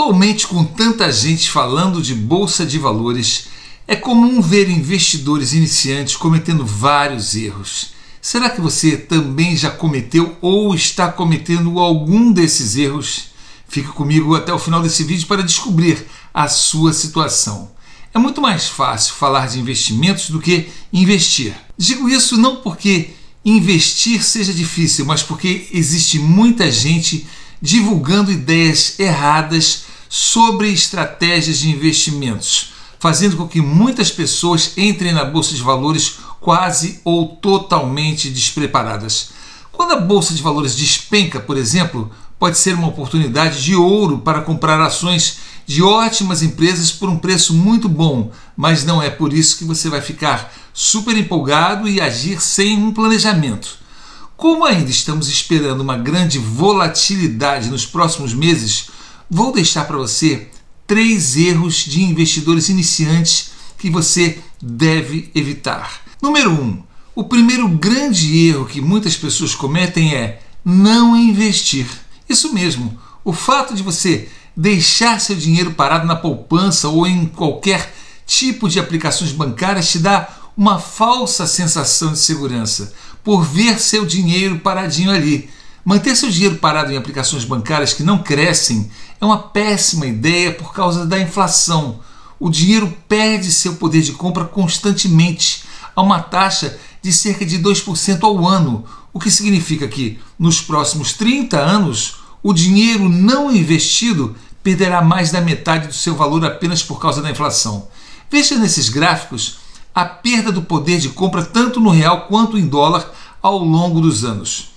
Atualmente, com tanta gente falando de bolsa de valores, é comum ver investidores iniciantes cometendo vários erros. Será que você também já cometeu ou está cometendo algum desses erros? Fique comigo até o final desse vídeo para descobrir a sua situação. É muito mais fácil falar de investimentos do que investir. Digo isso não porque investir seja difícil, mas porque existe muita gente divulgando ideias erradas sobre estratégias de investimentos, fazendo com que muitas pessoas entrem na bolsa de valores quase ou totalmente despreparadas. Quando a bolsa de valores despenca, por exemplo, pode ser uma oportunidade de ouro para comprar ações de ótimas empresas por um preço muito bom, mas não é por isso que você vai ficar super empolgado e agir sem um planejamento. Como ainda estamos esperando uma grande volatilidade nos próximos meses, vou deixar para você três erros de investidores iniciantes que você deve evitar. Número 1. Um, o primeiro grande erro que muitas pessoas cometem é não investir. Isso mesmo, o fato de você deixar seu dinheiro parado na poupança ou em qualquer tipo de aplicações bancárias te dá uma falsa sensação de segurança por ver seu dinheiro paradinho ali. Manter seu dinheiro parado em aplicações bancárias que não crescem é uma péssima ideia por causa da inflação. O dinheiro perde seu poder de compra constantemente a uma taxa de cerca de 2% ao ano, o que significa que nos próximos 30 anos o dinheiro não investido perderá mais da metade do seu valor apenas por causa da inflação. Veja nesses gráficos a perda do poder de compra tanto no real quanto em dólar ao longo dos anos.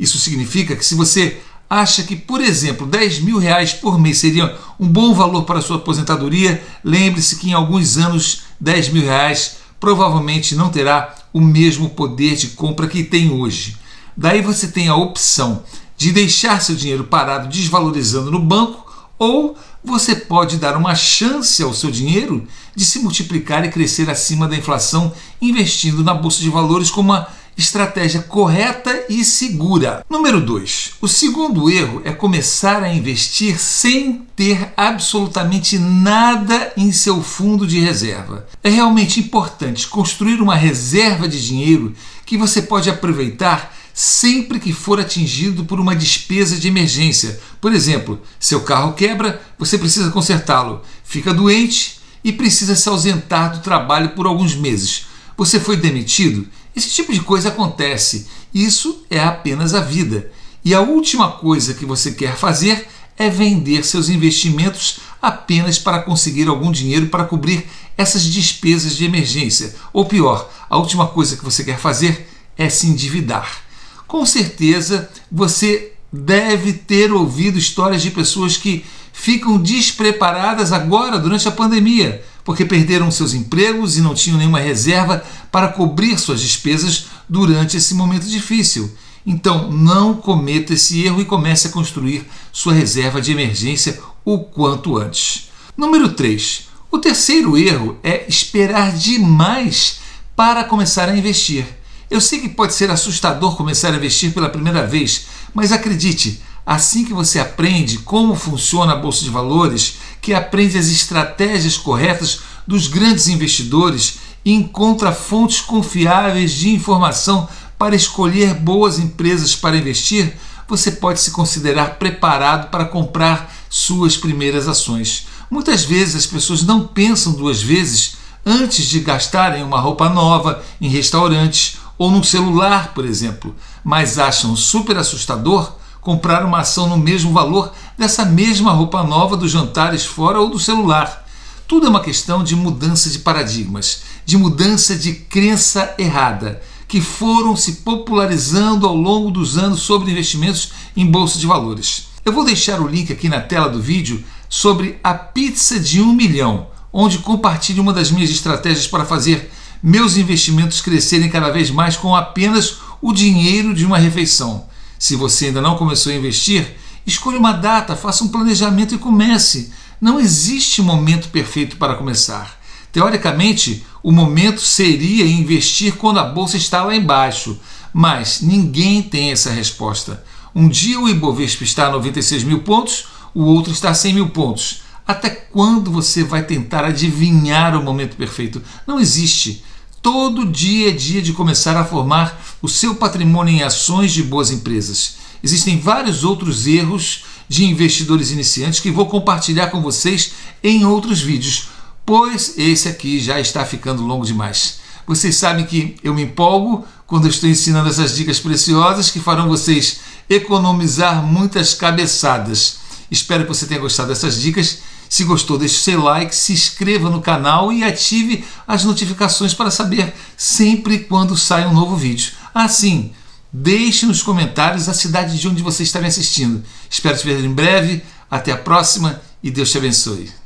Isso significa que se você acha que, por exemplo, 10 mil reais por mês seria um bom valor para a sua aposentadoria, lembre-se que em alguns anos 10 mil reais provavelmente não terá o mesmo poder de compra que tem hoje. Daí você tem a opção de deixar seu dinheiro parado desvalorizando no banco ou você pode dar uma chance ao seu dinheiro de se multiplicar e crescer acima da inflação investindo na bolsa de valores como uma estratégia correta e segura. Número 2. O segundo erro é começar a investir sem ter absolutamente nada em seu fundo de reserva. É realmente importante construir uma reserva de dinheiro que você pode aproveitar sempre que for atingido por uma despesa de emergência. Por exemplo, seu carro quebra, você precisa consertá-lo, fica doente e precisa se ausentar do trabalho por alguns meses. Você foi demitido? Esse tipo de coisa acontece. Isso é apenas a vida. E a última coisa que você quer fazer é vender seus investimentos apenas para conseguir algum dinheiro para cobrir essas despesas de emergência. Ou pior, a última coisa que você quer fazer é se endividar com certeza você deve ter ouvido histórias de pessoas que ficam despreparadas agora durante a pandemia, porque perderam seus empregos e não tinham nenhuma reserva para cobrir suas despesas durante esse momento difícil. Então, não cometa esse erro e comece a construir sua reserva de emergência o quanto antes. Número 3. O terceiro erro é esperar demais para começar a investir. Eu sei que pode ser assustador começar a investir pela primeira vez, mas acredite, assim que você aprende como funciona a bolsa de valores, que aprende as estratégias corretas dos grandes investidores e encontra fontes confiáveis de informação para escolher boas empresas para investir, você pode se considerar preparado para comprar suas primeiras ações. Muitas vezes as pessoas não pensam duas vezes antes de gastarem uma roupa nova em restaurantes ou num celular, por exemplo, mas acham super assustador comprar uma ação no mesmo valor dessa mesma roupa nova dos jantares fora ou do celular. Tudo é uma questão de mudança de paradigmas, de mudança de crença errada, que foram se popularizando ao longo dos anos sobre investimentos em bolsa de valores. Eu vou deixar o link aqui na tela do vídeo sobre a pizza de um milhão, onde compartilho uma das minhas estratégias para fazer meus investimentos crescerem cada vez mais com apenas o dinheiro de uma refeição. Se você ainda não começou a investir, escolha uma data, faça um planejamento e comece. Não existe momento perfeito para começar. Teoricamente, o momento seria investir quando a bolsa está lá embaixo, mas ninguém tem essa resposta. Um dia o Ibovespa está a 96 mil pontos, o outro está a 100 mil pontos. Até quando você vai tentar adivinhar o momento perfeito? Não existe. Todo dia é dia de começar a formar o seu patrimônio em ações de boas empresas. Existem vários outros erros de investidores iniciantes que vou compartilhar com vocês em outros vídeos, pois esse aqui já está ficando longo demais. Vocês sabem que eu me empolgo quando estou ensinando essas dicas preciosas que farão vocês economizar muitas cabeçadas. Espero que você tenha gostado dessas dicas. Se gostou, deixe seu like, se inscreva no canal e ative as notificações para saber sempre quando sai um novo vídeo. Assim, deixe nos comentários a cidade de onde você está me assistindo. Espero te ver em breve. Até a próxima e Deus te abençoe.